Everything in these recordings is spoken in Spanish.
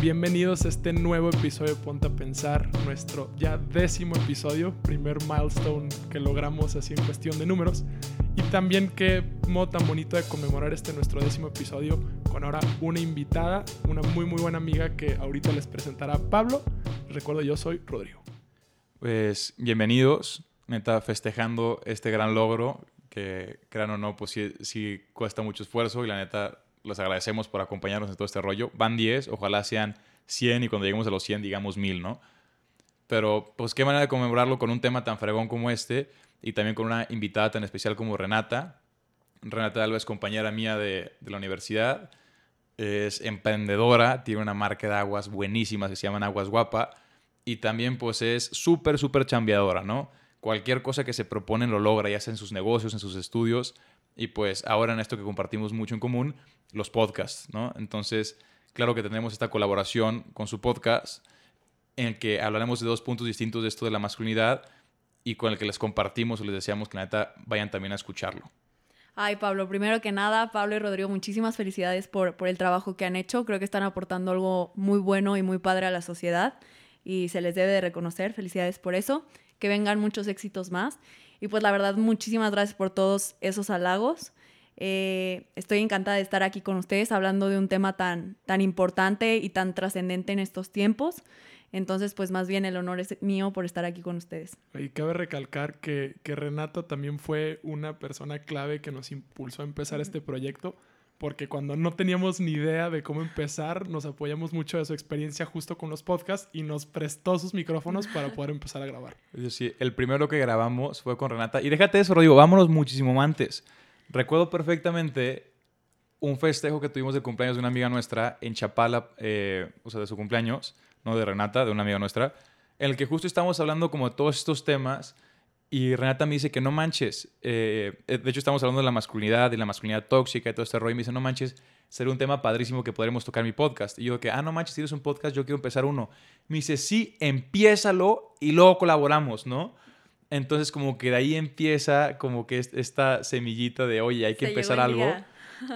Bienvenidos a este nuevo episodio de Ponte a Pensar, nuestro ya décimo episodio, primer milestone que logramos así en cuestión de números. Y también qué modo tan bonito de conmemorar este nuestro décimo episodio con ahora una invitada, una muy muy buena amiga que ahorita les presentará Pablo. Recuerdo, yo soy Rodrigo. Pues bienvenidos, neta, festejando este gran logro que, crean o no, pues sí, sí cuesta mucho esfuerzo y la neta los agradecemos por acompañarnos en todo este rollo. Van 10, ojalá sean 100 y cuando lleguemos a los 100 digamos 1000, ¿no? Pero pues qué manera de conmemorarlo con un tema tan fregón como este y también con una invitada tan especial como Renata. Renata Alba es compañera mía de, la universidad, es emprendedora, tiene una marca de aguas buenísimas que se llaman Aguas Guapa y también pues es súper, súper chambeadora, ¿no? Cualquier cosa que se propone lo logra, ya sea en sus negocios, en sus estudios y pues ahora en esto que compartimos mucho en común, los podcasts, ¿no? Entonces, claro que tenemos esta colaboración con su podcast en el que hablaremos de dos puntos distintos de esto de la masculinidad y con el que les compartimos o les deseamos que la neta vayan también a escucharlo. Ay, Pablo, primero que nada, Pablo y Rodrigo, muchísimas felicidades por, por el trabajo que han hecho. Creo que están aportando algo muy bueno y muy padre a la sociedad y se les debe de reconocer. Felicidades por eso. Que vengan muchos éxitos más. Y pues la verdad, muchísimas gracias por todos esos halagos. Eh, estoy encantada de estar aquí con ustedes hablando de un tema tan, tan importante y tan trascendente en estos tiempos. Entonces, pues más bien el honor es mío por estar aquí con ustedes. Y cabe recalcar que, que Renata también fue una persona clave que nos impulsó a empezar este proyecto, porque cuando no teníamos ni idea de cómo empezar, nos apoyamos mucho de su experiencia justo con los podcasts y nos prestó sus micrófonos para poder empezar a grabar. Sí, el primero que grabamos fue con Renata. Y déjate eso, Rodrigo, vámonos muchísimo antes. Recuerdo perfectamente un festejo que tuvimos de cumpleaños de una amiga nuestra en Chapala, eh, o sea, de su cumpleaños, no de Renata, de una amiga nuestra, en el que justo estábamos hablando como de todos estos temas y Renata me dice que no manches, eh, de hecho estamos hablando de la masculinidad y la masculinidad tóxica y todo este rollo y me dice, no manches, sería un tema padrísimo que podremos tocar en mi podcast. Y yo que, ah, no manches, si eres un podcast, yo quiero empezar uno. Me dice, sí, empiézalo y luego colaboramos, ¿no? Entonces como que de ahí empieza como que esta semillita de, oye, hay que empezar algo.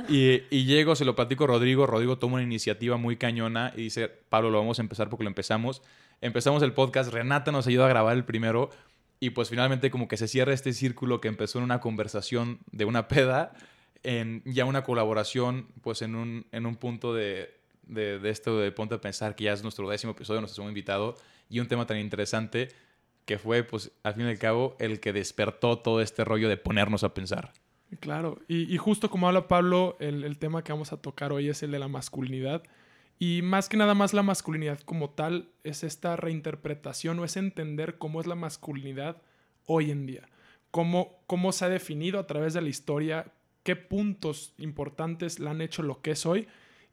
Y, y, llego, se lo platico a Rodrigo, Rodrigo toma una iniciativa muy cañona y dice, Pablo, lo vamos a empezar porque lo empezamos. Empezamos el podcast, Renata nos ayuda a grabar el primero y pues finalmente como que se cierra este círculo que empezó en una conversación de una peda, en ya una colaboración pues en un, en un punto de, de, de esto de Ponte a Pensar, que ya es nuestro décimo episodio, nos hemos invitado y un tema tan interesante que fue, pues, al fin y al cabo, el que despertó todo este rollo de ponernos a pensar. Claro, y, justo como habla Pablo, el, tema que vamos a tocar hoy es el de la masculinidad. Y más que nada más la masculinidad como tal es esta reinterpretación o es entender cómo es la masculinidad hoy en día. Cómo, cómo se ha definido a través de la historia, qué puntos importantes la han hecho lo que es hoy.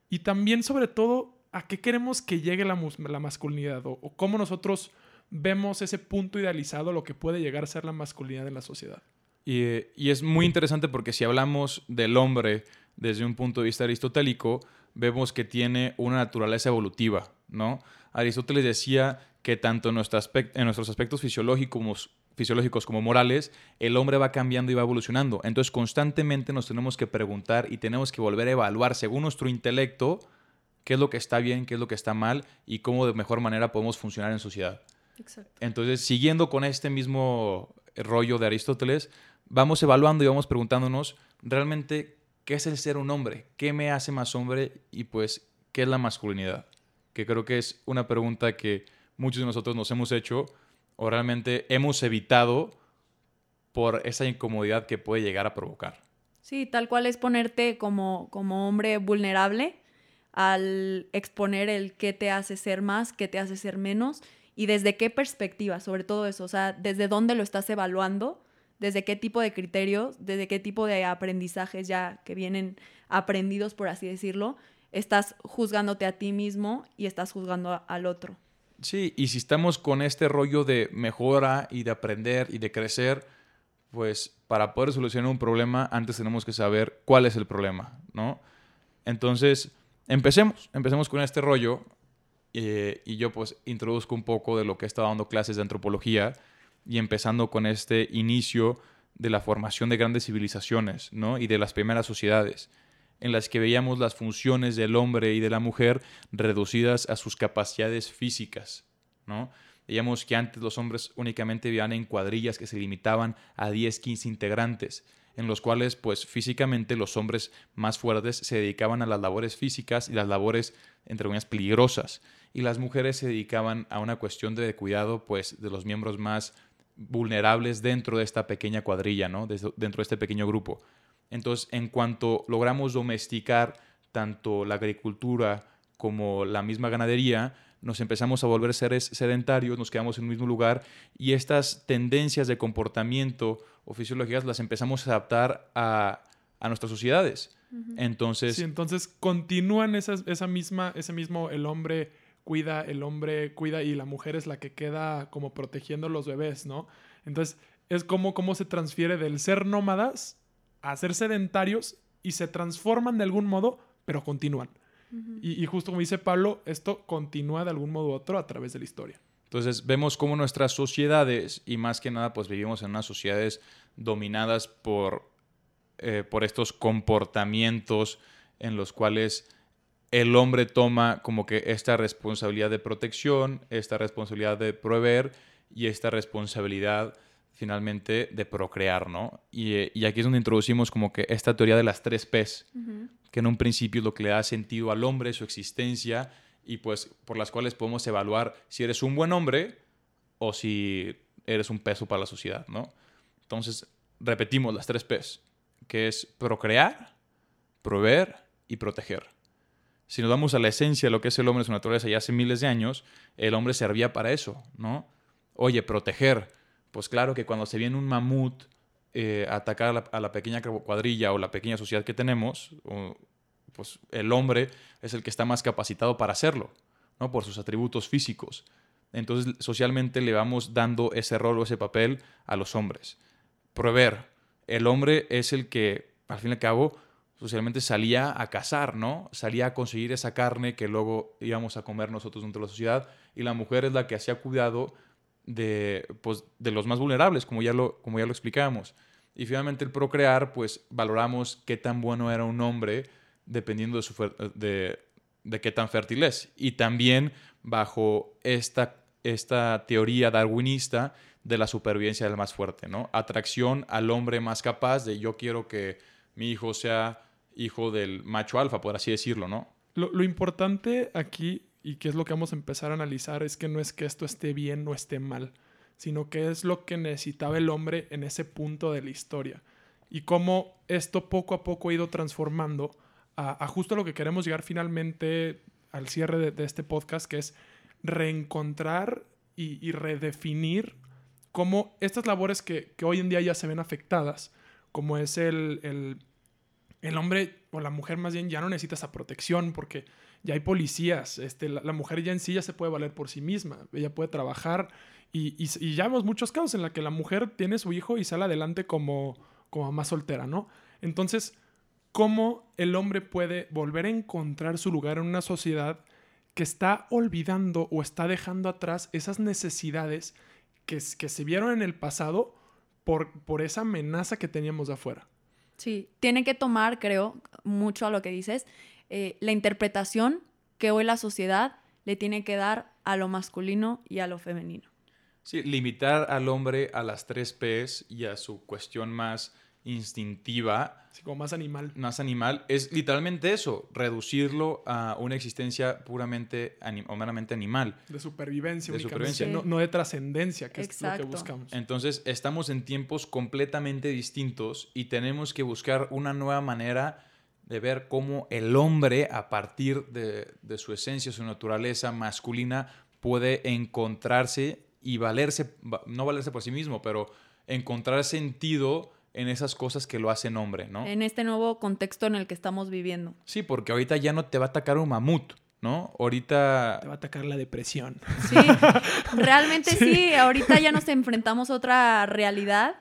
Y también, sobre todo, a qué queremos que llegue la, la masculinidad o, cómo nosotros vemos ese punto idealizado, lo que puede llegar a ser la masculinidad en la sociedad. Y, y, es muy interesante porque si hablamos del hombre desde un punto de vista aristotélico, vemos que tiene una naturaleza evolutiva, ¿no? Aristóteles decía que tanto en, nuestro aspecto, en nuestros aspectos fisiológicos, fisiológicos como morales, el hombre va cambiando y va evolucionando. Entonces constantemente nos tenemos que preguntar y tenemos que volver a evaluar según nuestro intelecto qué es lo que está bien, qué es lo que está mal y cómo de mejor manera podemos funcionar en sociedad. Entonces, siguiendo con este mismo rollo de Aristóteles, vamos evaluando y vamos preguntándonos realmente qué es el ser un hombre, qué me hace más hombre y pues qué es la masculinidad, que creo que es una pregunta que muchos de nosotros nos hemos hecho o realmente hemos evitado por esa incomodidad que puede llegar a provocar. Sí, tal cual es ponerte como, como hombre vulnerable al exponer el qué te hace ser más, qué te hace ser menos y desde qué perspectiva, sobre todo eso, o sea, desde dónde lo estás evaluando, desde qué tipo de criterios, desde qué tipo de aprendizajes ya que vienen aprendidos, por así decirlo, estás juzgándote a ti mismo y estás juzgando al otro. Sí, y si estamos con este rollo de mejora y de aprender y de crecer, pues para poder solucionar un problema, antes tenemos que saber cuál es el problema, ¿no? Entonces, empecemos, empecemos con este rollo eh, y yo pues introduzco un poco de lo que he estado dando clases de antropología y empezando con este inicio de la formación de grandes civilizaciones ¿no? y de las primeras sociedades. en las que veíamos las funciones del hombre y de la mujer reducidas a sus capacidades físicas, ¿no? Veíamos que antes los hombres únicamente vivían en cuadrillas que se limitaban a 10, 15 integrantes, en los cuales pues físicamente los hombres más fuertes se dedicaban a las labores físicas y las labores entre comillas peligrosas y las mujeres se dedicaban a una cuestión de cuidado pues de los miembros más vulnerables dentro de esta pequeña cuadrilla, ¿no? dentro de este pequeño grupo. Entonces, en cuanto logramos domesticar tanto la agricultura como la misma ganadería, nos empezamos a volver seres sedentarios, nos quedamos en un mismo lugar y estas tendencias de comportamiento o fisiologías las empezamos a adaptar a, nuestras sociedades. Entonces... Sí, entonces continúan esa misma, ese mismo, el hombre cuida, el hombre cuida y la mujer es la que queda como protegiendo los bebés, ¿no? Entonces es como cómo se transfiere del ser nómadas a ser sedentarios y se transforman de algún modo, pero continúan. y, justo como dice Pablo, esto continúa de algún modo u otro a través de la historia. Entonces vemos cómo nuestras sociedades, y más que nada pues vivimos en unas sociedades dominadas por, eh, por estos comportamientos en los cuales el hombre toma como que esta responsabilidad de protección, esta responsabilidad de proveer y esta responsabilidad finalmente de procrear, ¿no? Y, aquí es donde introducimos como que esta teoría de las tres P's, que en un principio es lo que le da sentido al hombre, su existencia, y pues por las cuales podemos evaluar si eres un buen hombre o si eres un peso para la sociedad, ¿no? Entonces, repetimos las tres P's, que es procrear, proveer y proteger si nos vamos a la esencia de lo que es el hombre en su naturaleza ya hace miles de años, el hombre servía para eso, ¿no? Oye, proteger. Pues claro que cuando se viene un mamut eh, a atacar a la, pequeña cuadrilla o la pequeña sociedad que tenemos, pues el hombre es el que está más capacitado para hacerlo, ¿no? Por sus atributos físicos. Entonces, socialmente le vamos dando ese rol o ese papel a los hombres. Proveer. El hombre es el que, al fin y al cabo, socialmente salía a cazar, ¿no? Salía a conseguir esa carne que luego íbamos a comer nosotros dentro de la sociedad y la mujer es la que hacía cuidado de, pues, de los más vulnerables, como ya, lo, como ya lo explicábamos. Y finalmente el procrear, pues valoramos qué tan bueno era un hombre dependiendo de, su de, de qué tan fértil es. Y también bajo esta, esta teoría darwinista de la supervivencia del más fuerte, ¿no? Atracción al hombre más capaz de yo quiero que mi hijo sea hijo del macho alfa, por así decirlo, ¿no? Lo, importante aquí, y que es lo que vamos a empezar a analizar, es que no es que esto esté bien o esté mal, sino que es lo que necesitaba el hombre en ese punto de la historia. Y cómo esto poco a poco ha ido transformando a, justo lo que queremos llegar finalmente al cierre de, este podcast, que es reencontrar y, redefinir cómo estas labores que, hoy en día ya se ven afectadas, como es el hombre o la mujer más bien ya no necesita esa protección porque ya hay policías, este, la, mujer ya en sí ya se puede valer por sí misma, ella puede trabajar y, ya vemos muchos casos en los que la mujer tiene su hijo y sale adelante como, como más soltera, ¿no? Entonces, ¿cómo el hombre puede volver a encontrar su lugar en una sociedad que está olvidando o está dejando atrás esas necesidades que, que se vieron en el pasado por, por esa amenaza que teníamos de afuera? Sí, tiene que tomar, creo, mucho a lo que dices, eh, la interpretación que hoy la sociedad le tiene que dar a lo masculino y a lo femenino. Sí, limitar al hombre a las tres P's y a su cuestión más instintiva. Sí, como más animal. Más animal. Es literalmente eso, reducirlo a una existencia puramente o meramente animal. De supervivencia, de supervivencia. No, de trascendencia, que es lo que buscamos. Entonces, estamos en tiempos completamente distintos y tenemos que buscar una nueva manera de ver cómo el hombre, a partir de, de su esencia, su naturaleza masculina, puede encontrarse y valerse, no valerse por sí mismo, pero encontrar sentido en esas cosas que lo hacen hombre, ¿no? En este nuevo contexto en el que estamos viviendo. Sí, porque ahorita ya no te va a atacar un mamut, ¿no? Ahorita... Te va a atacar la depresión. Sí, realmente sí. ahorita ya nos enfrentamos a otra realidad.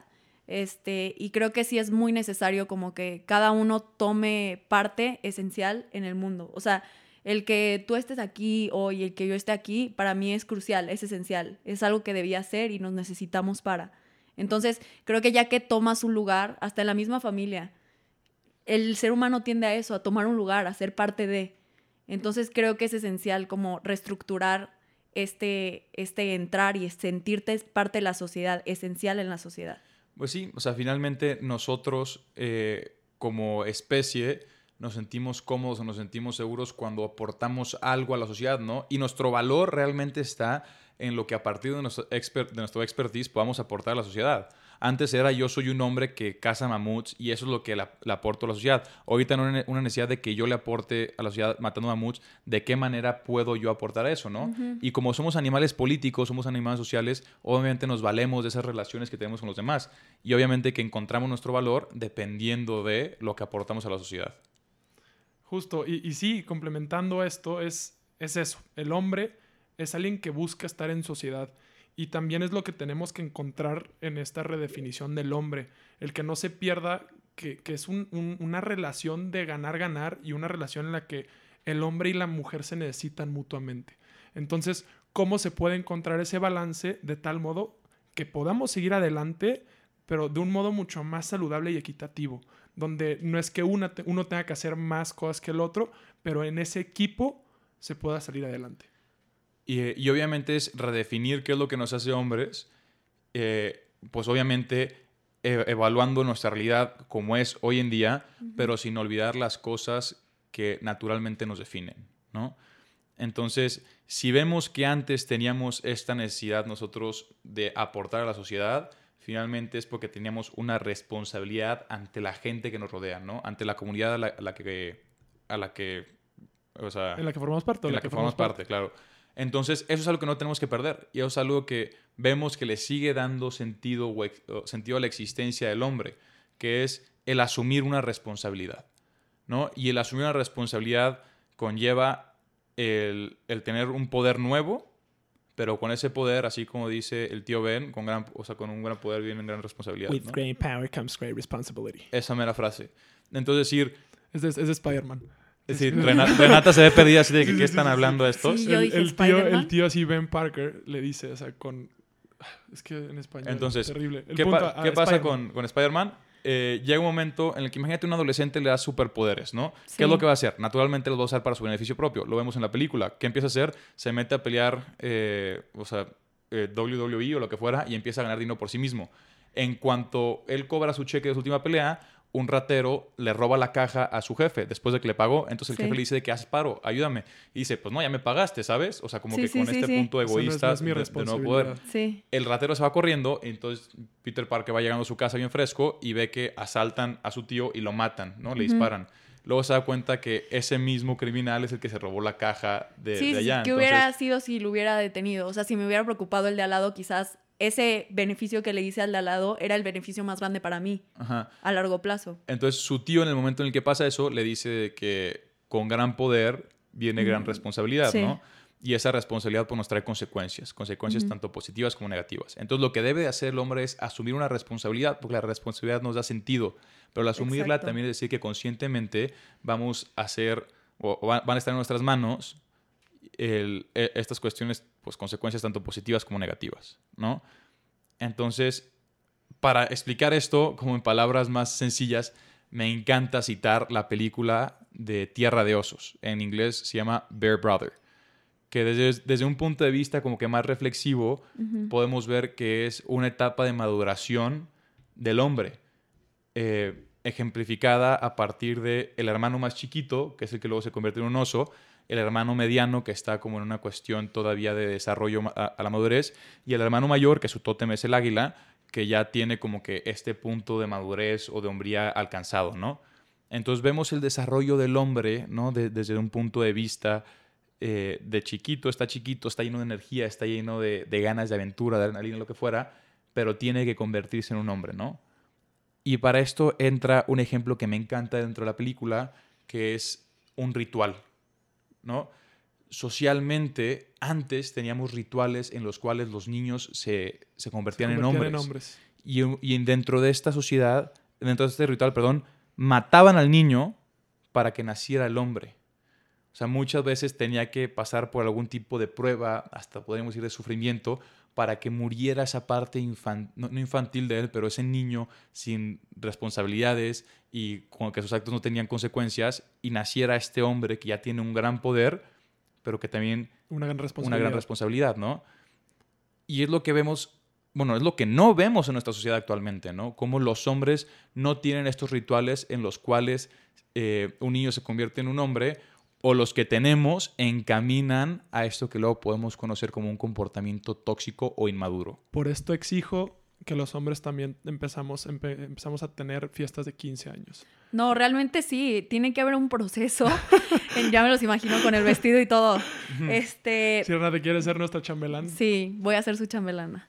Este, y creo que sí es muy necesario como que cada uno tome parte esencial en el mundo. O sea, el que tú estés aquí hoy, el que yo esté aquí, para mí es crucial, es esencial. Es algo que debía ser y nos necesitamos para. Entonces, creo que ya que tomas un lugar, hasta en la misma familia, el ser humano tiende a eso, a tomar un lugar, a ser parte de. Entonces creo que es esencial como reestructurar este, este entrar y sentirte parte de la sociedad, esencial en la sociedad. Pues sí, o sea, finalmente nosotros eh, como especie nos sentimos cómodos nos sentimos seguros cuando aportamos algo a la sociedad, ¿no? Y nuestro valor realmente está en lo que a partir de nuestro, expert, de nuestro expertise podamos aportar a la sociedad. Antes era yo soy un hombre que caza mamuts y eso es lo que le, aporto a la sociedad. Ahorita no hay una necesidad de que yo le aporte a la sociedad matando mamuts, ¿de qué manera puedo yo aportar eso, no? Y como somos animales políticos, somos animales sociales, obviamente nos valemos de esas relaciones que tenemos con los demás. Y obviamente que encontramos nuestro valor dependiendo de lo que aportamos a la sociedad. Justo, y, y sí, complementando esto, es, es eso. El hombre es alguien que busca estar en sociedad y también es lo que tenemos que encontrar en esta redefinición del hombre, el que no se pierda que, es una relación de ganar-ganar y una relación en la que el hombre y la mujer se necesitan mutuamente. Entonces, ¿cómo se puede encontrar ese balance de tal modo que podamos seguir adelante, pero de un modo mucho más saludable y equitativo? Donde no es que uno tenga que hacer más cosas que el otro, pero en ese equipo se pueda salir adelante. Y, obviamente es redefinir qué es lo que nos hace hombres, eh, pues obviamente e, evaluando nuestra realidad como es hoy en día, pero sin olvidar las cosas que naturalmente nos definen, ¿no? Entonces, si vemos que antes teníamos esta necesidad nosotros de aportar a la sociedad, finalmente es porque teníamos una responsabilidad ante la gente que nos rodea, ¿no? Ante la comunidad a la, que... A la que o sea, en la que formamos parte. En la, que, formamos parte claro. Entonces, eso es algo que no tenemos que perder y eso es algo que vemos que le sigue dando sentido, sentido a la existencia del hombre, que es el asumir una responsabilidad. ¿no? Y el asumir una responsabilidad conlleva el, tener un poder nuevo, pero con ese poder, así como dice el tío Ben, con, gran, o sea, con un gran poder viene una gran responsabilidad. With great power comes great responsibility. Esa mera frase. Entonces, decir... Es de, es de Spider-Man. Es decir, Renata, se ve perdida así de que qué están hablando estos. el, tío, el tío así, Ben Parker, le dice, o sea, con... Es que en español Entonces, es terrible. ¿qué, ¿qué pasa con, con Spider-Man? Eh, llega un momento en el que imagínate un adolescente le da superpoderes, ¿no? ¿Qué es lo que va a hacer? Naturalmente lo va a usar para su beneficio propio. Lo vemos en la película. ¿Qué empieza a hacer? Se mete a pelear, eh, o sea, eh, WWE o lo que fuera y empieza a ganar dinero por sí mismo. En cuanto él cobra su cheque de su última pelea, un ratero le roba la caja a su jefe después de que le pagó. Entonces el jefe le dice de que haces paro, ayúdame. Y dice, pues no, ya me pagaste, ¿sabes? O sea, como que con este punto egoísta de, no poder. El ratero se va corriendo, entonces Peter Parker va llegando a su casa bien fresco y ve que asaltan a su tío y lo matan, ¿no? Le disparan. Luego se da cuenta que ese mismo criminal es el que se robó la caja de, de allá. Sí, que hubiera sido si lo hubiera detenido. O sea, si me hubiera preocupado el de al lado, quizás ese beneficio que le hice al de al lado era el beneficio más grande para mí a largo plazo. Entonces su tío en el momento en el que pasa eso le dice que con gran poder viene gran responsabilidad, ¿no? Y esa responsabilidad pues, nos trae consecuencias, consecuencias tanto positivas como negativas. Entonces lo que debe hacer el hombre es asumir una responsabilidad, porque la responsabilidad nos da sentido, pero al asumirla también es decir que conscientemente vamos a hacer, o, van a estar en nuestras manos e, estas cuestiones, pues consecuencias tanto positivas como negativas, ¿no? Entonces, para explicar esto como en palabras más sencillas, me encanta citar la película de Tierra de Osos. En inglés se llama Bear Brother. Que desde, desde un punto de vista como que más reflexivo, podemos ver que es una etapa de maduración del hombre. Eh, ejemplificada a partir de el hermano más chiquito, que es el que luego se convierte en un oso, el hermano mediano que está como en una cuestión todavía de desarrollo a, la madurez y el hermano mayor que su tótem es el águila que ya tiene como que este punto de madurez o de hombría alcanzado, ¿no? Entonces vemos el desarrollo del hombre, ¿no? desde un punto de vista eh, de chiquito, está chiquito, está lleno de energía, está lleno de, de ganas de aventura, de adrenalina, lo que fuera, pero tiene que convertirse en un hombre, ¿no? Y para esto entra un ejemplo que me encanta dentro de la película, que es un ritual, ¿no? Socialmente, antes teníamos rituales en los cuales los niños se, convertían, en hombres. Y, y, dentro de esta sociedad, dentro de este ritual, perdón, mataban al niño para que naciera el hombre. O sea, muchas veces tenía que pasar por algún tipo de prueba, hasta podríamos decir de sufrimiento, para que muriera esa parte infan- no, no infantil de él, pero ese niño sin responsabilidades y con que sus actos no tenían consecuencias y naciera este hombre que ya tiene un gran poder, pero que también Una gran una responsabilidad. gran responsabilidad, ¿no? Y es lo que vemos, bueno, es lo que no vemos en nuestra sociedad actualmente, ¿no? Cómo los hombres no tienen estos rituales en los cuales eh, un niño se convierte en un hombre o los que tenemos encaminan a esto que luego podemos conocer como un comportamiento tóxico o inmaduro. Por esto exijo que los hombres también empezamos, empe- empezamos a tener fiestas de 15 años. No, realmente sí, tiene que haber un proceso. ya me los imagino con el vestido y todo. Este, Si Renate quiere ser nuestra chambelán, Sí, voy a ser su chambelana.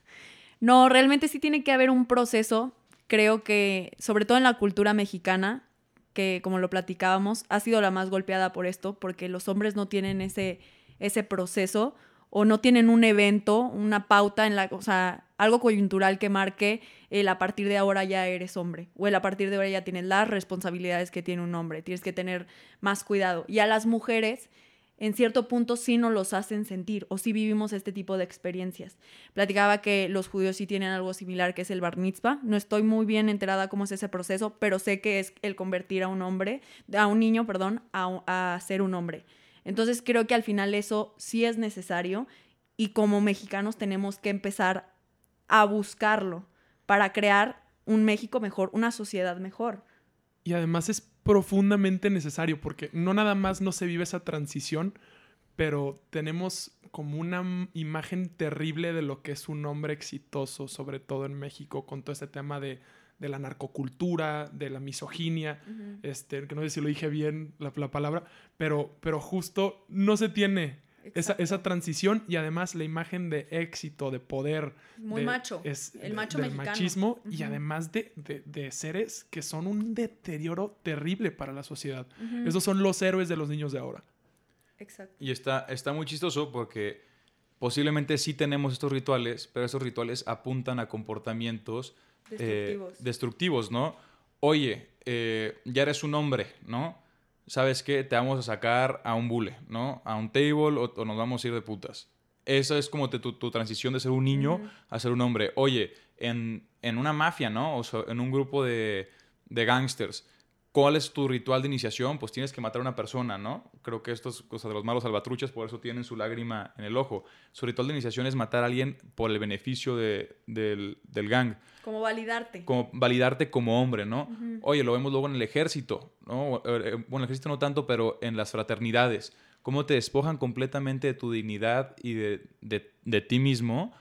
No, realmente sí tiene que haber un proceso. Creo que, sobre todo en la cultura mexicana, que como lo platicábamos, ha sido la más golpeada por esto, porque los hombres no tienen ese, ese proceso o no tienen un evento, una pauta en la, o sea, algo coyuntural que marque el a partir de ahora ya eres hombre o el a partir de ahora ya tienes las responsabilidades que tiene un hombre, tienes que tener más cuidado. Y a las mujeres en cierto punto sí nos los hacen sentir o sí vivimos este tipo de experiencias. Platicaba que los judíos sí tienen algo similar que es el bar mitzvah. No estoy muy bien enterada cómo es ese proceso, pero sé que es el convertir a un hombre, a un niño, perdón, a, a ser un hombre. Entonces creo que al final eso sí es necesario y como mexicanos tenemos que empezar a buscarlo para crear un México mejor, una sociedad mejor. Y además es profundamente necesario porque no nada más no se vive esa transición, pero tenemos como una imagen terrible de lo que es un hombre exitoso, sobre todo en México, con todo ese tema de, de la narcocultura, de la misoginia, este, que no sé si lo dije bien la, la palabra, pero, pero justo no se tiene esa, esa transición y además la imagen de éxito, de poder. Muy de- macho, es el de- macho del mexicano. machismo y además de, de- de seres que son un deterioro terrible para la sociedad. Esos son los héroes de los niños de ahora. Exacto. Y está, está muy chistoso porque posiblemente sí tenemos estos rituales, pero esos rituales apuntan a comportamientos eh, Destructivos. destructivos, ¿no? Oye, eh, ya eres un hombre, ¿no? ¿Sabes qué? Te vamos a sacar a un bule, ¿no? A un table o, o nos vamos a ir de putas. Esa es como te- tu, tu transición de ser un niño a ser un hombre. Oye, en, en una mafia, ¿no? O sea, en un grupo de, de gangsters, ¿cuál es tu ritual de iniciación? Pues tienes que matar a una persona, ¿no? Creo que esto es cosa de los malos salvatruchas, por eso tienen su lágrima en el ojo. Su ritual de iniciación es matar a alguien por el beneficio de- del, del gang Como validarte. como validarte como hombre, ¿no? Ujú. Oye, lo vemos luego en el ejército, ¿no? Eh, eh, Bueno, en el ejército no tanto, pero en las fraternidades. Cómo te despojan completamente de tu dignidad y de, de- de ti mismo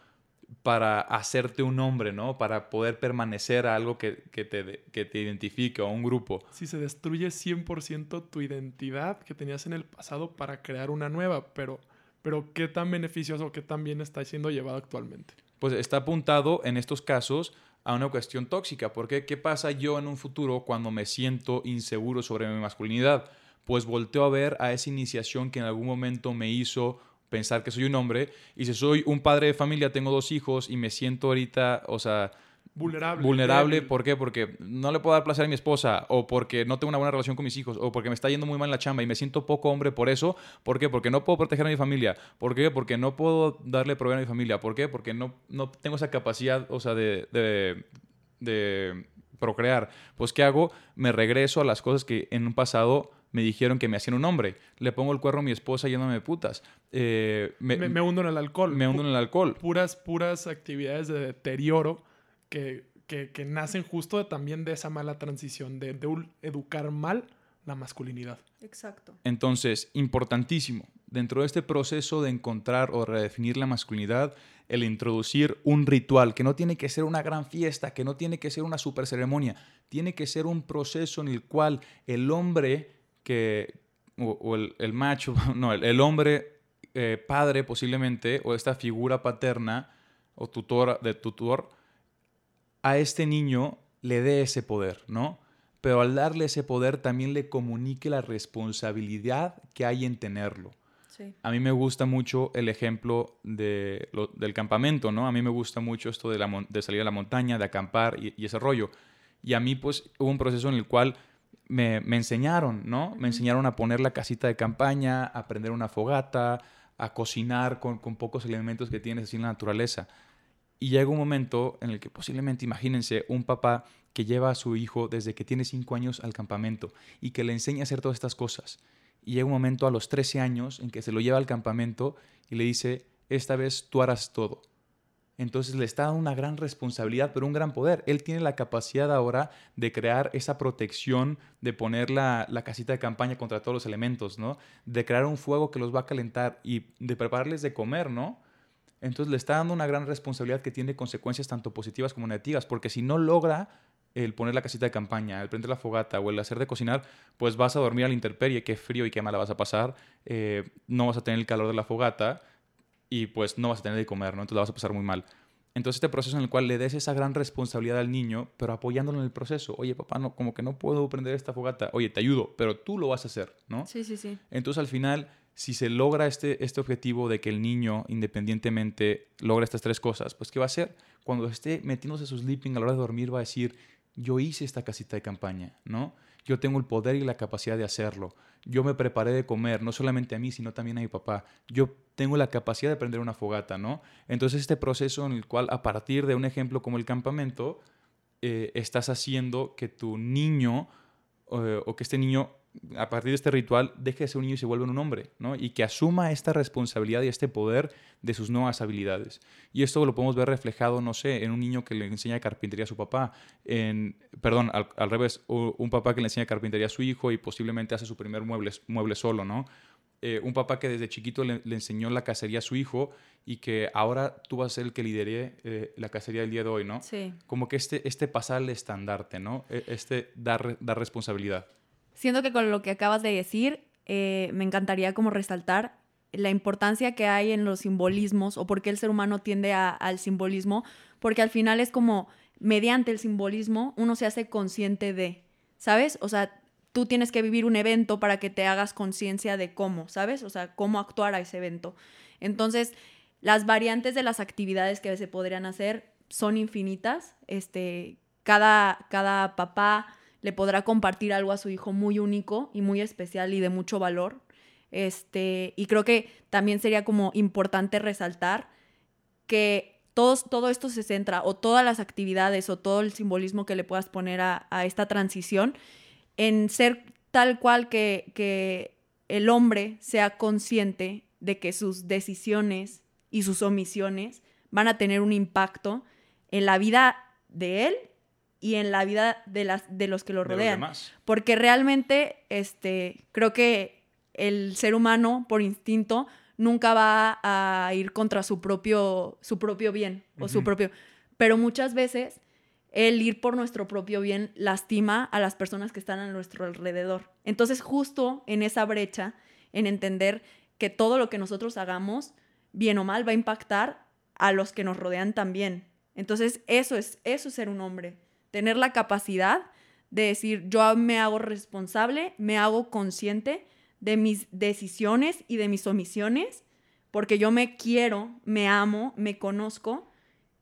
para hacerte un hombre, ¿no? Para poder permanecer a algo que, que te, que te identifique o a un grupo. Si se destruye 100% tu identidad que tenías en el pasado para crear una nueva, pero, pero qué tan beneficioso, qué tan bien está siendo llevado actualmente. pues está apuntado en estos casos a una cuestión tóxica. Porque ¿qué pasa yo en un futuro cuando me siento inseguro sobre mi masculinidad? Pues volteo a ver a esa iniciación que en algún momento me hizo pensar que soy un hombre. Y si soy un padre de familia, tengo dos hijos y me siento ahorita, o sea, Vulnerable. vulnerable. débil. ¿Por qué? Porque no le puedo dar placer a mi esposa, o porque no tengo una buena relación con mis hijos, o porque me está yendo muy mal en la chamba y me siento poco hombre por eso. ¿Por qué? Porque no puedo proteger a mi familia. ¿Por qué? Porque no puedo darle proveer a mi familia. ¿Por qué? Porque no, no tengo esa capacidad, o sea, de, de, de procrear. Pues, ¿qué hago? Me regreso a las cosas que en un pasado me dijeron que me hacían un hombre. Le pongo el cuerno a mi esposa yéndome de putas. Eh, me, Me, me hundo en el alcohol. me hundo en el alcohol. puras, puras actividades de deterioro que, que, que nacen justo de- también de esa mala transición, de, de educar mal la masculinidad. Exacto. Entonces, importantísimo, dentro de este proceso de encontrar o redefinir la masculinidad, el introducir un ritual que no tiene que ser una gran fiesta, que no tiene que ser una super ceremonia, tiene que ser un proceso en el cual el hombre que, o, o el, el macho, no, el, el hombre eh, padre posiblemente, o esta figura paterna o tutor, de tutor, a este niño le dé ese poder, ¿no? Pero al darle ese poder también le comunique la responsabilidad que hay en tenerlo. Sí. A mí me gusta mucho el ejemplo de lo- del campamento, ¿no? A mí me gusta mucho esto de, la de salir a la montaña, de acampar y, y ese rollo. Y a mí, pues, hubo un proceso en el cual me, me enseñaron, ¿no? Me enseñaron a poner la casita de campaña, a prender una fogata, a cocinar con, con pocos elementos que tienes así en la naturaleza. Y llega un momento en el que posiblemente, imagínense, un papá que lleva a su hijo desde que tiene 5 años al campamento y que le enseña a hacer todas estas cosas. Y llega un momento a los 13 años en que se lo lleva al campamento y le dice, esta vez tú harás todo. Entonces le está dando una gran responsabilidad, pero un gran poder. Él tiene la capacidad ahora de crear esa protección, de poner la, la, casita de campaña contra todos los elementos, ¿no? De crear un fuego que los va a calentar y de prepararles de comer, ¿no? Entonces le está dando una gran responsabilidad que tiene consecuencias tanto positivas como negativas, porque si no logra el poner la casita de campaña, el prender la fogata o el hacer de cocinar, pues vas a dormir a la intemperie, qué frío y qué mala vas a pasar, eh, no vas a tener el calor de la fogata y pues no vas a tener de comer, ¿no? Entonces la vas a pasar muy mal. Entonces este proceso en el cual le des esa gran responsabilidad al niño, pero apoyándolo en el proceso. Oye, papá, no, como que no puedo prender esta fogata. Oye, te ayudo, pero tú lo vas a hacer, ¿no? Sí, sí, sí. Entonces al final, si se logra este, este objetivo de que el niño independientemente logra estas tres cosas, pues ¿qué va a hacer? Cuando esté metiéndose su sleeping a la hora de dormir va a decir, yo hice esta casita de campaña, ¿no? Yo tengo el poder y la capacidad de hacerlo. Yo me preparé de comer, no solamente a mí, sino también a mi papá. Yo tengo la capacidad de prender una fogata, ¿no? Entonces este proceso en el cual a partir de un ejemplo como el campamento, eh, estás haciendo que tu niño eh, o que este niño a partir de este ritual deje de ser un niño y se vuelva un hombre, ¿no? Y que asuma esta responsabilidad y este poder de sus nuevas habilidades. Y esto lo podemos ver reflejado, no sé, en un niño que le enseña carpintería a su papá, en, perdón, al, revés, un papá que le enseña carpintería a su hijo y posiblemente hace su primer mueble, mueble solo, ¿no? Eh, un papá que desde chiquito le, enseñó la cacería a su hijo y que ahora tú vas a ser el que lidere eh, la cacería del día de hoy, ¿no? Sí. Como que este, este pasar estandarte, ¿no? E, este dar, dar responsabilidad. Siento que con lo que acabas de decir, eh, me encantaría como resaltar la importancia que hay en los simbolismos o por qué el ser humano tiende al simbolismo, porque al final es como mediante el simbolismo uno se hace consciente de, ¿sabes? O sea, tú tienes que vivir un evento para que te hagas conciencia de cómo, ¿sabes? O sea, cómo actuar a ese evento. Entonces, las variantes de las actividades que se podrían hacer son infinitas. Este, cada, cada papá le podrá compartir algo a su hijo muy único y muy especial y de mucho valor. Este, y creo que también sería como importante resaltar que todos, todo esto se centra, o todas las actividades, o todo el simbolismo que le puedas poner a, esta transición, en ser tal cual que, que el hombre sea consciente de que sus decisiones y sus omisiones van a tener un impacto en la vida de él y en la vida de, las, de los que lo rodean. Porque realmente este, creo que el ser humano, por instinto, nunca va a ir contra su propio, su propio bien o su propio... Pero muchas veces el ir por nuestro propio bien lastima a las personas que están a nuestro alrededor. Entonces, justo en esa brecha, en entender que todo lo que nosotros hagamos, bien o mal, va a impactar a los que nos rodean también. Entonces, eso es, eso es ser un hombre tener la capacidad de decir, yo me hago responsable, me hago consciente de mis decisiones y de mis omisiones, porque yo me quiero, me amo, me conozco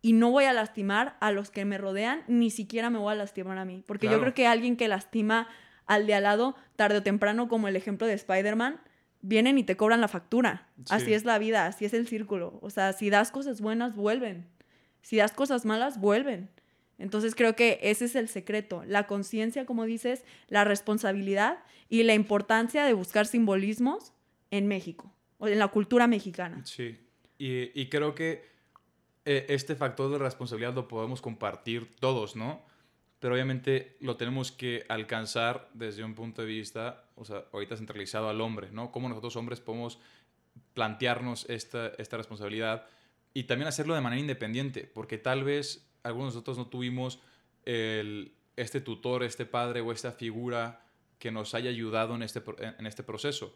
y no voy a lastimar a los que me rodean, ni siquiera me voy a lastimar a mí, porque yo creo que alguien que lastima al de al lado, tarde o temprano, como el ejemplo de Spider-Man, vienen y te cobran la factura. Así es la vida, así es el círculo. O sea, si das cosas buenas, vuelven. Si das cosas malas, vuelven. Entonces creo que ese es el secreto, la conciencia, como dices, la responsabilidad y la importancia de buscar simbolismos en México o en la cultura mexicana. Sí, y, creo que eh, este factor de responsabilidad lo podemos compartir todos, ¿no? Pero obviamente lo tenemos que alcanzar desde un punto de vista, o sea, ahorita centralizado al hombre, ¿no? Cómo nosotros hombres podemos plantearnos esta, esta responsabilidad y también hacerlo de manera independiente, porque tal vez algunos de nosotros no tuvimos este tutor, este padre o esta figura que nos haya ayudado en este, en este proceso.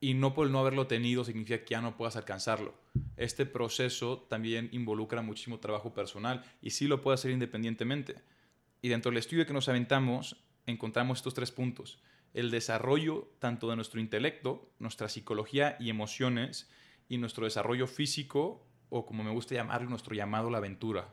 Y no por no haberlo tenido significa que ya no puedas alcanzarlo. Este proceso también involucra muchísimo trabajo personal y sí lo puede hacer independientemente. Y dentro del estudio que nos aventamos, encontramos estos tres puntos. El desarrollo tanto de nuestro intelecto, nuestra psicología y emociones, y nuestro desarrollo físico, o como me gusta llamarlo, nuestro llamado a la aventura,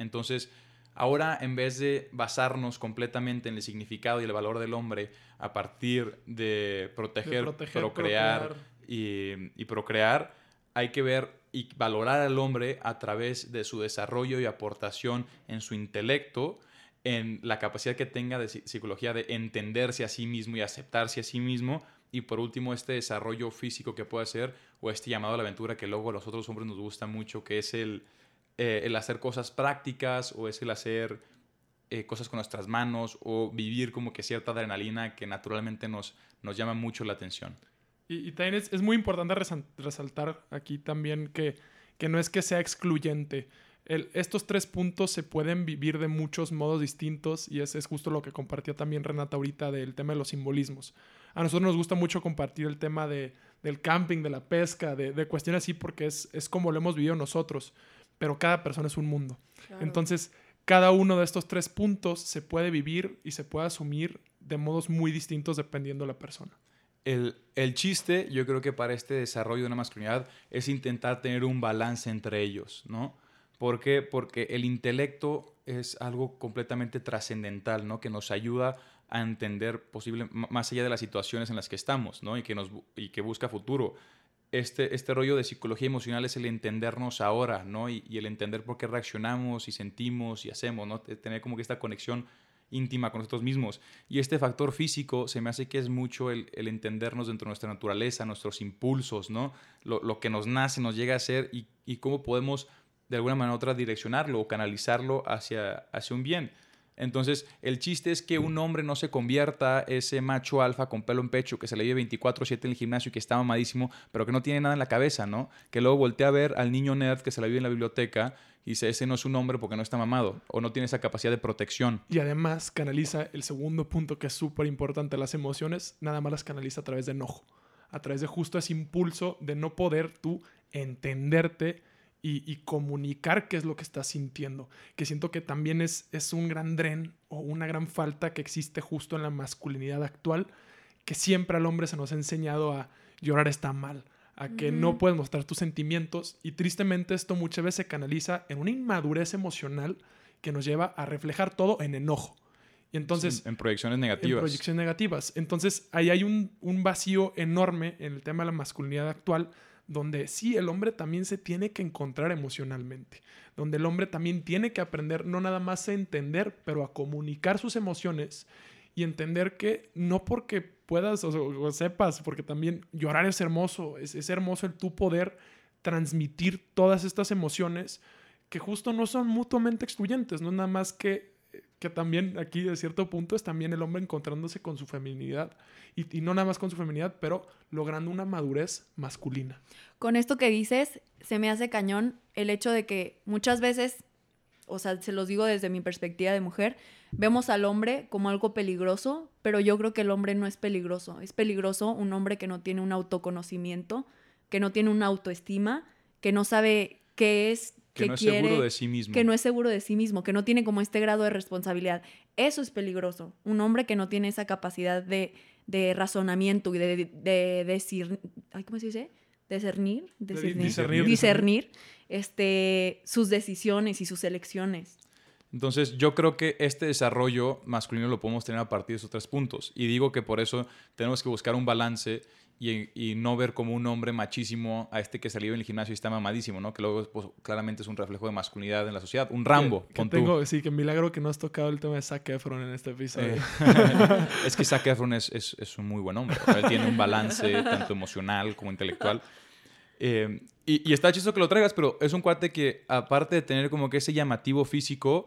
entonces, ahora en vez de basarnos completamente en el significado y el valor del hombre a partir de proteger, procrear Y, procrear, hay que ver y valorar al hombre a través de su desarrollo y aportación en su intelecto, en la capacidad que tenga de psicología de entenderse a sí mismo y aceptarse a sí mismo, y por último este desarrollo físico que puede hacer, o este llamado a la aventura que luego a los otros hombres nos gusta mucho, que es el, eh, el hacer cosas prácticas o es el hacer eh, cosas con nuestras manos o vivir como que cierta adrenalina que naturalmente nos, nos llama mucho la atención. Y, también es, muy importante resaltar aquí también que, que no es que sea excluyente. estos tres puntos se pueden vivir de muchos modos distintos y ese es justo lo que compartía también Renata ahorita del tema de los simbolismos. A nosotros nos gusta mucho compartir el tema de, del camping, de la pesca, de, de cuestiones así porque es, es, como lo hemos vivido nosotros, pero cada persona es un mundo. Entonces, cada uno de estos tres puntos se puede vivir y se puede asumir de modos muy distintos dependiendo de la persona. El, el, chiste, yo creo que para este desarrollo de una masculinidad es intentar tener un balance entre ellos, ¿no? ¿Por qué? Porque el intelecto es algo completamente trascendental, ¿no? Que nos ayuda a entender posible, más allá de las situaciones en las que estamos, ¿no? Y que, nos, y que busca futuro. Este, este rollo de psicología emocional es el entendernos ahora, ¿no? Y, el entender por qué reaccionamos y sentimos y hacemos, ¿no? Tener como que esta conexión íntima con nosotros mismos. Y este factor físico se me hace que es mucho el, entendernos dentro de nuestra naturaleza, nuestros impulsos, ¿no? Lo, que nos nace, nos llega a ser y, y, cómo podemos de alguna manera u otra direccionarlo o canalizarlo hacia, hacia un bien. Entonces, el chiste es que un hombre no se convierta ese macho alfa con pelo en pecho que se le vive 24/7 en el gimnasio y que está mamadísimo, pero que no tiene nada en la cabeza, ¿no? Que luego voltea a ver al niño nerd que se la vive en la biblioteca y dice, ese no es un hombre porque no está mamado o no tiene esa capacidad de protección. Y además canaliza el segundo punto que es súper importante, las emociones, nada más las canaliza a través de enojo, a través de justo ese impulso de no poder tú entenderte y, comunicar qué es lo que estás sintiendo. Que siento que también es, es un gran dren o una gran falta que existe justo en la masculinidad actual, que siempre al hombre se nos ha enseñado a llorar está mal, a que no puedes mostrar tus sentimientos y tristemente esto muchas veces se canaliza en una inmadurez emocional que nos lleva a reflejar todo en enojo. Y entonces... en proyecciones negativas. En proyecciones negativas. Entonces ahí hay un, un vacío enorme en el tema de la masculinidad actual donde sí, el hombre también se tiene que encontrar emocionalmente, donde el hombre también tiene que aprender no nada más a entender, pero a comunicar sus emociones y entender que no porque puedas o, sepas, porque también llorar es hermoso, es, es hermoso el tu poder transmitir todas estas emociones que justo no son mutuamente excluyentes, no nada más que que también aquí de cierto punto es también el hombre encontrándose con su feminidad y, no nada más con su feminidad, pero logrando una madurez masculina. Con esto que dices, se me hace cañón el hecho de que muchas veces, o sea, se los digo desde mi perspectiva de mujer, vemos al hombre como algo peligroso, pero yo creo que el hombre no es peligroso. Es peligroso un hombre que no tiene un autoconocimiento, que no tiene una autoestima, que no sabe qué es, que, no es seguro de sí mismo. Que no es seguro de sí mismo, que no tiene como este grado de responsabilidad. Eso es peligroso. Un hombre que no tiene esa capacidad de, de razonamiento y de, de, decir, ¿cómo se dice? Discernir, discernir, discernir, este, sus decisiones y sus elecciones. Entonces, yo creo que este desarrollo masculino lo podemos tener a partir de esos tres puntos. Y digo que por eso tenemos que buscar un balance y, no ver como un hombre machísimo a este que salió en el gimnasio y está mamadísimo, ¿no? Que luego pues, claramente es un reflejo de masculinidad en la sociedad. Un Rambo. Que, tengo, sí, que milagro que no has tocado el tema de Zac Efron en este episodio. Eh, es que Zac Efron es, es, es, un muy buen hombre. Él tiene un balance tanto emocional como intelectual. Eh, y, y, está chistoso que lo traigas, pero es un cuate que, aparte de tener como que ese llamativo físico,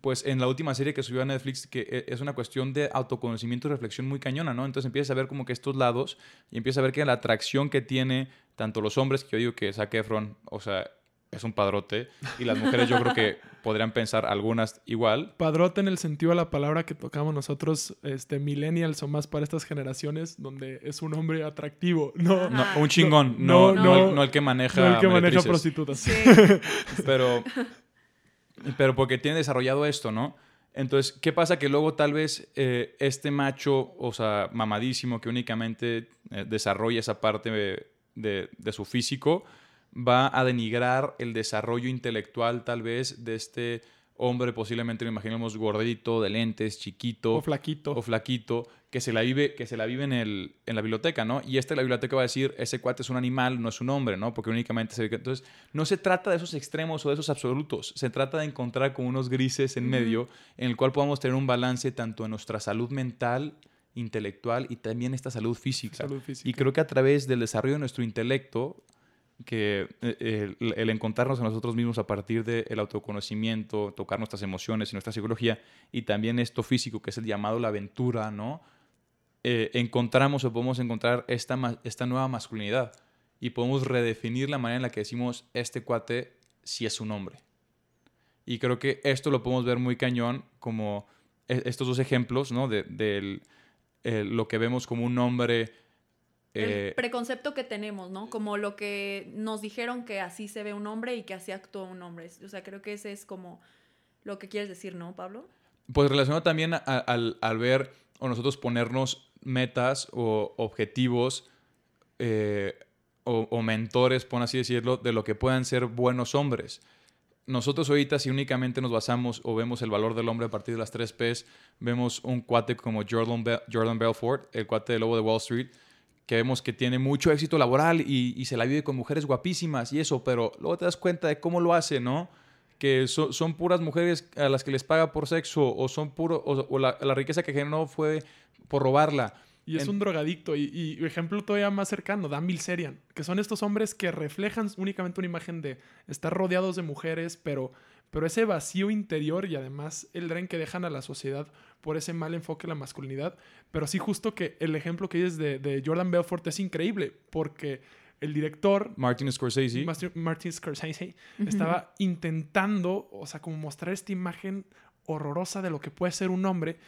pues en la última serie que subió a Netflix, que e, es una cuestión de autoconocimiento y reflexión muy cañona, ¿no? Entonces empiezas a ver como que estos lados y empiezas a ver que la atracción que tiene tanto los hombres, que yo digo que Zac Efron, o sea, es un padrote, y las mujeres yo creo que podrían pensar algunas igual. Padrote en el sentido de la palabra que tocamos nosotros, este, millennials o más para estas generaciones, donde es un hombre atractivo, no... no un chingón, no, no, no, el, que maneja... No el que maneja prostitutas. Sí. Pero pero porque tiene desarrollado esto, ¿no? Entonces, ¿qué pasa? Que luego tal vez eh, este macho, o sea, mamadísimo, que únicamente eh, desarrolla esa parte de, de, su físico, va a denigrar el desarrollo intelectual tal vez de este hombre posiblemente lo imaginemos gordito, de lentes, chiquito. O flaquito. O flaquito, que se la vive, que se la vive en, el, en la biblioteca, ¿no? Y este la biblioteca va a decir, ese cuate es un animal, no es un hombre, ¿no? Porque únicamente se... Entonces, no se trata de esos extremos o de esos absolutos. Se trata de encontrar como unos grises en medio en el cual podamos tener un balance tanto en nuestra salud mental, intelectual y también esta salud física. Salud física. Y creo que a través del desarrollo de nuestro intelecto, que eh, el, encontrarnos a nosotros mismos a partir del autoconocimiento, tocar nuestras emociones y nuestra psicología, y también esto físico, que es el llamado la aventura, ¿no? Eh, encontramos o podemos encontrar esta, esta nueva masculinidad y podemos redefinir la manera en la que decimos este cuate si es un hombre. Y creo que esto lo podemos ver muy cañón como e- estos dos ejemplos, ¿no? De, del, eh, lo que vemos como un hombre... eh, el preconcepto que tenemos, ¿no? Como lo que nos dijeron que así se ve un hombre y que así actúa un hombre. O sea, creo que ese es como lo que quieres decir, ¿no, Pablo? Pues relacionado también a- al, al ver o nosotros ponernos metas o objetivos eh, o, o mentores, por así decirlo, de lo que puedan ser buenos hombres. Nosotros ahorita si únicamente nos basamos o vemos el valor del hombre a partir de las tres Ps, vemos un cuate como Jordan, Be- Jordan Belfort, el cuate del lobo de Wall Street, que vemos que tiene mucho éxito laboral y, y se la vive con mujeres guapísimas y eso, pero luego te das cuenta de cómo lo hace, ¿no? Que so- son puras mujeres a las que les paga por sexo o son puro o, o la, la riqueza que generó fue por robarla. Y es En- un drogadicto. Y, y ejemplo todavía más cercano, Dan Bilzerian, que son estos hombres que reflejan únicamente una imagen de estar rodeados de mujeres, pero, pero ese vacío interior y además el dren que dejan a la sociedad por ese mal enfoque de la masculinidad. Pero sí, justo que el ejemplo que dices de, de Jordan Belfort es increíble, porque el director Martin Scorsese. Master- Martin Scorsese estaba intentando, o sea, como mostrar esta imagen horrorosa de lo que puede ser un hombre.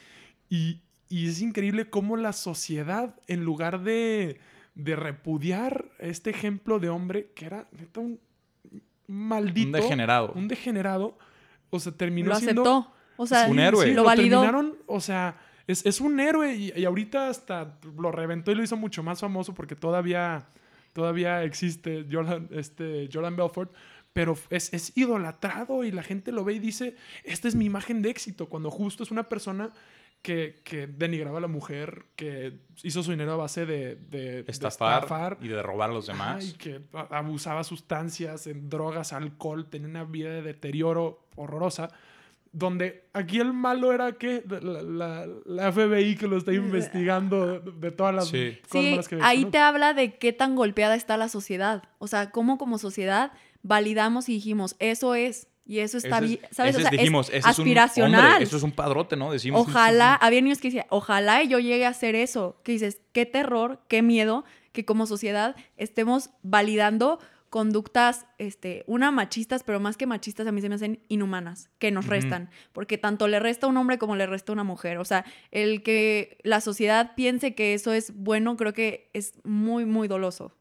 Y, y es increíble cómo la sociedad, en lugar de, de repudiar este ejemplo de hombre, que era neta un maldito, un degenerado. un degenerado, o sea, terminó Lo siendo aceptó. O sea, Un héroe. lo validó. terminaron, o sea, es, es un héroe y, y ahorita hasta lo reventó y lo hizo mucho más famoso porque todavía, todavía existe Jordan, este, Jordan Belfort, pero es, es idolatrado y la gente lo ve y dice, esta es mi imagen de éxito, cuando justo es una persona que, que denigraba a la mujer, que hizo su dinero a base de, de- de estafar, y de robar a los demás. Ay, que abusaba sustancias, en drogas, alcohol, tenía una vida de deterioro horrorosa. Donde aquí el malo era que la, la- la FBI que lo está investigando de, de todas las Sí. cosas Sí, que ahí ¿no? te habla de qué tan golpeada está la sociedad. O sea, cómo como sociedad validamos y dijimos, eso es, y eso está es- bien, ¿sabes? Ese sea, dijimos, es ese es un aspiracional. hombre, eso es un padrote, ¿no? Decimos. Ojalá, había niños que decían, ojalá yo llegue a hacer eso. Que dices, qué terror, qué miedo que como sociedad estemos validando conductas, este, una machistas, pero más que machistas a mí se me hacen inhumanas, que nos restan, porque tanto le resta a un hombre como le resta a una mujer. O sea, el que la sociedad piense que eso es bueno, creo que es muy, muy doloso.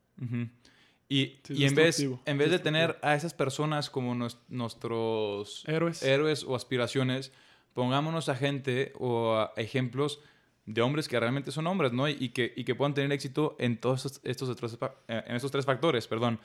Y, Sí, es y en vez, en vez de tener a esas personas como nos- nuestros Héroes. héroes o aspiraciones, pongámonos a gente o a ejemplos de hombres que realmente son hombres, ¿no? Y, y que, y que puedan tener éxito en todos estos, estos eh, en estos tres factores, perdón.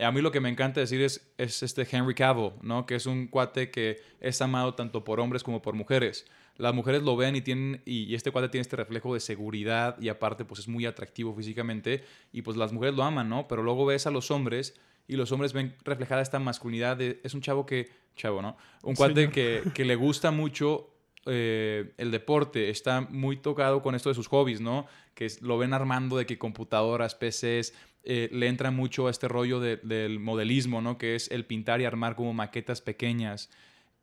A mí lo que me encanta decir es, es este Henry Cavill, ¿no? Que es un cuate que es amado tanto por hombres como por mujeres. Las mujeres lo ven y tienen y, y este cuate tiene este reflejo de seguridad y aparte pues es muy atractivo físicamente y pues las mujeres lo aman, ¿no? Pero luego ves a los hombres y los hombres ven reflejada esta masculinidad de, es un chavo que chavo, ¿no? Un cuate que, que le gusta mucho eh, el deporte, está muy tocado con esto de sus hobbies, ¿no? Que lo ven armando de que computadoras, PCs, eh, le entra mucho a este rollo de- del modelismo, ¿no? Que es el pintar y armar como maquetas pequeñas.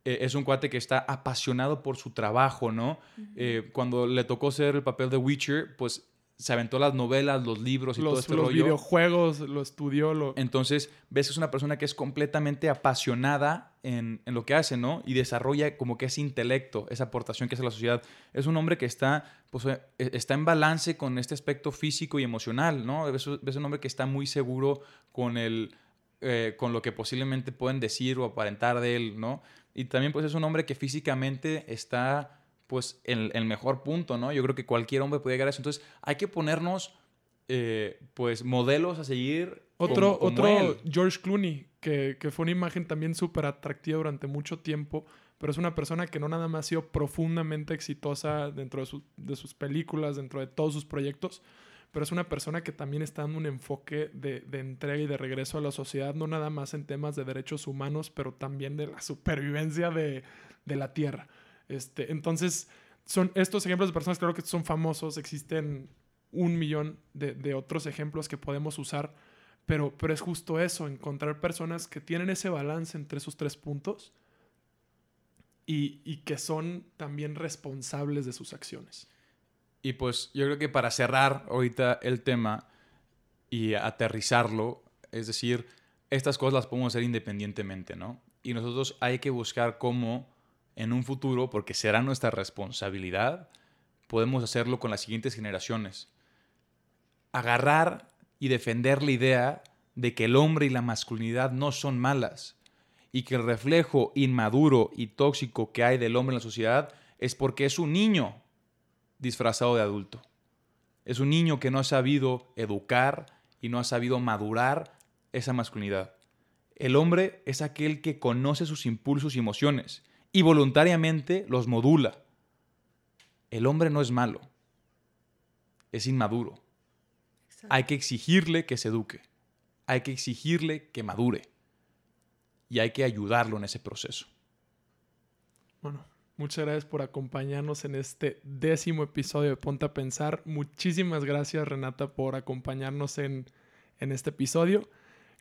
Eh, es un cuate que está apasionado por su trabajo, ¿no? Eh, cuando le tocó ser el papel de Witcher, pues se aventó las novelas, los libros y todo los, este los rollo. videojuegos, lo estudió, lo... Entonces, ves que es una persona que es completamente apasionada en, en lo que hace, ¿no? Y desarrolla como que ese intelecto, esa aportación que hace a la sociedad. Es un hombre que está, pues, eh, está en balance con este aspecto físico y emocional, ¿no? Ves, ves un hombre que está muy seguro con, el, eh, con lo que posiblemente pueden decir o aparentar de él, ¿no? Y también, pues, es un hombre que físicamente está, pues, en el mejor punto, ¿no? Yo creo que cualquier hombre puede llegar a eso. Entonces, hay que ponernos, eh, pues, modelos a seguir. Otro, como- como otro él. George Clooney, que, que fue una imagen también súper atractiva durante mucho tiempo, pero es una persona que no nada más ha sido profundamente exitosa dentro de, de sus películas, dentro de todos sus proyectos, pero es una persona que también está dando un enfoque de, de, entrega y de regreso a la sociedad, no nada más en temas de derechos humanos, pero también de la supervivencia de, de la tierra. Este, entonces, son estos ejemplos de personas, creo que son famosos, existen un millón de, de otros ejemplos que podemos usar, pero, pero es justo eso, encontrar personas que tienen ese balance entre esos tres puntos y, y que son también responsables de sus acciones. Y pues yo creo que para cerrar ahorita el tema y aterrizarlo, es decir, estas cosas las podemos hacer independientemente, ¿no? Y nosotros hay que buscar cómo en un futuro, porque será nuestra responsabilidad, podemos hacerlo con las siguientes generaciones. Agarrar y defender la idea de que el hombre y la masculinidad no son malas y que el reflejo inmaduro y tóxico que hay del hombre en la sociedad es porque es un niño disfrazado de adulto. Es un niño que no ha sabido educar y no ha sabido madurar esa masculinidad. El hombre es aquel que conoce sus impulsos y emociones y voluntariamente los modula. El hombre no es malo, es inmaduro. Exacto. Hay que exigirle que se eduque, hay que exigirle que madure y hay que ayudarlo en ese proceso. Bueno, muchas gracias por acompañarnos en este décimo episodio de Ponte a Pensar. Muchísimas gracias Renata por acompañarnos en, en este episodio.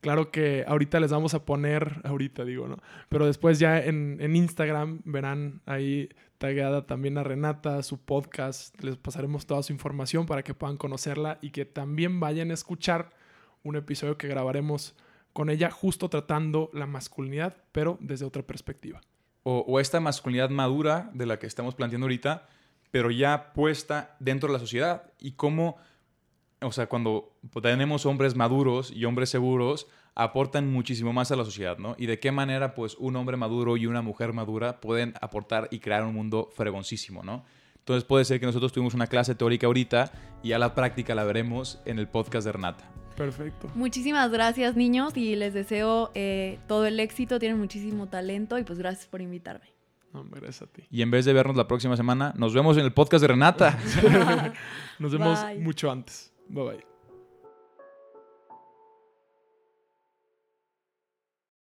Claro que ahorita les vamos a poner, ahorita digo, ¿no? Pero después ya en, en Instagram verán ahí tagueada también a Renata, su podcast. Les pasaremos toda su información para que puedan conocerla y que también vayan a escuchar un episodio que grabaremos con ella justo tratando la masculinidad, pero desde otra perspectiva. O, o esta masculinidad madura de la que estamos planteando ahorita, pero ya puesta dentro de la sociedad y cómo o sea, cuando tenemos hombres maduros y hombres seguros, aportan muchísimo más a la sociedad, ¿no? Y de qué manera, pues, un hombre maduro y una mujer madura pueden aportar y crear un mundo fregoncísimo, ¿no? Entonces puede ser que nosotros tuvimos una clase teórica ahorita y a la práctica la veremos en el podcast de Renata. Perfecto. Muchísimas gracias, niños, y les deseo eh, todo el éxito. Tienen muchísimo talento y pues gracias por invitarme. No, gracias a ti. Y en vez de vernos la próxima semana, nos vemos en el podcast de Renata. nos vemos Bye. mucho antes. Bye bye.